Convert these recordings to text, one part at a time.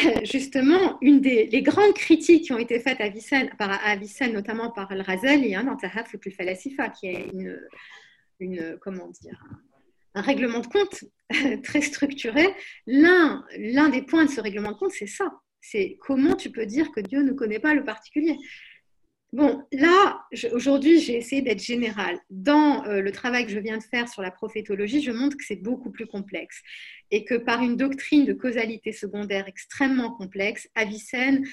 justement, une des grandes critiques qui ont été faites à Avicenne, par, notamment par Al-Razali, hein, dans Tahaf al Falasifa, qui est une, un règlement de compte très structuré. L'un des points de ce règlement de compte, c'est ça. C'est comment tu peux dire que Dieu ne connaît pas le particulier. Bon, là, aujourd'hui, j'ai essayé d'être général. Dans euh, le travail que je viens de faire sur la prophétologie, je montre que c'est beaucoup plus complexe et que par une doctrine de causalité secondaire extrêmement complexe, Avicenne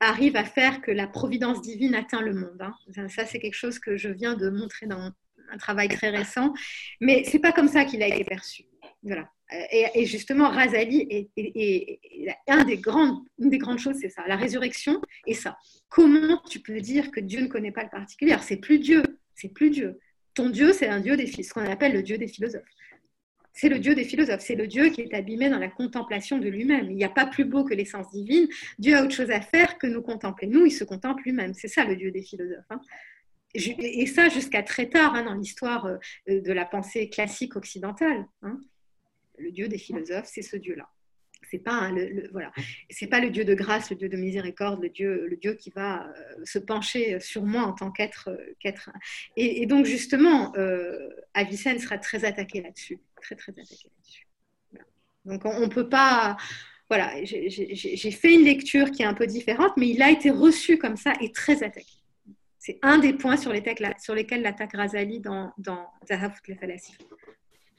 arrive à faire que la providence divine atteint le monde. Hein. Ça, c'est quelque chose que je viens de montrer dans un travail très récent, mais c'est pas comme ça qu'il a été perçu. Voilà. Et, justement, Razali est, un des grandes, une des grandes choses, c'est ça, la résurrection et ça. Comment tu peux dire que Dieu ne connaît pas le particulier? C'est plus Dieu, c'est plus Dieu. Ton Dieu, c'est un Dieu des ce qu'on appelle le Dieu des philosophes. C'est le Dieu des philosophes, c'est le Dieu qui est abîmé dans la contemplation de lui-même. Il n'y a pas plus beau que l'essence divine. Dieu a autre chose à faire que nous contempler. Nous, il se contemple lui-même. C'est ça le Dieu des philosophes. Hein. Et ça jusqu'à très tard hein, dans l'histoire euh, de la pensée classique occidentale. Hein le Dieu des philosophes, c'est ce Dieu-là. C'est pas le, voilà, c'est pas le Dieu de grâce, le Dieu de miséricorde, le Dieu, le Dieu qui va euh, se pencher sur moi en tant qu'être, euh, qu'être. Et, donc justement, euh, Avicenne sera très attaqué là-dessus, très très attaqué là-dessus. Donc on, ne peut pas, voilà, j'ai fait une lecture qui est un peu différente, mais il a été reçu comme ça et très attaqué. C'est un des points sur, les sur lesquels l'attaque Razali dans, dans Zahafut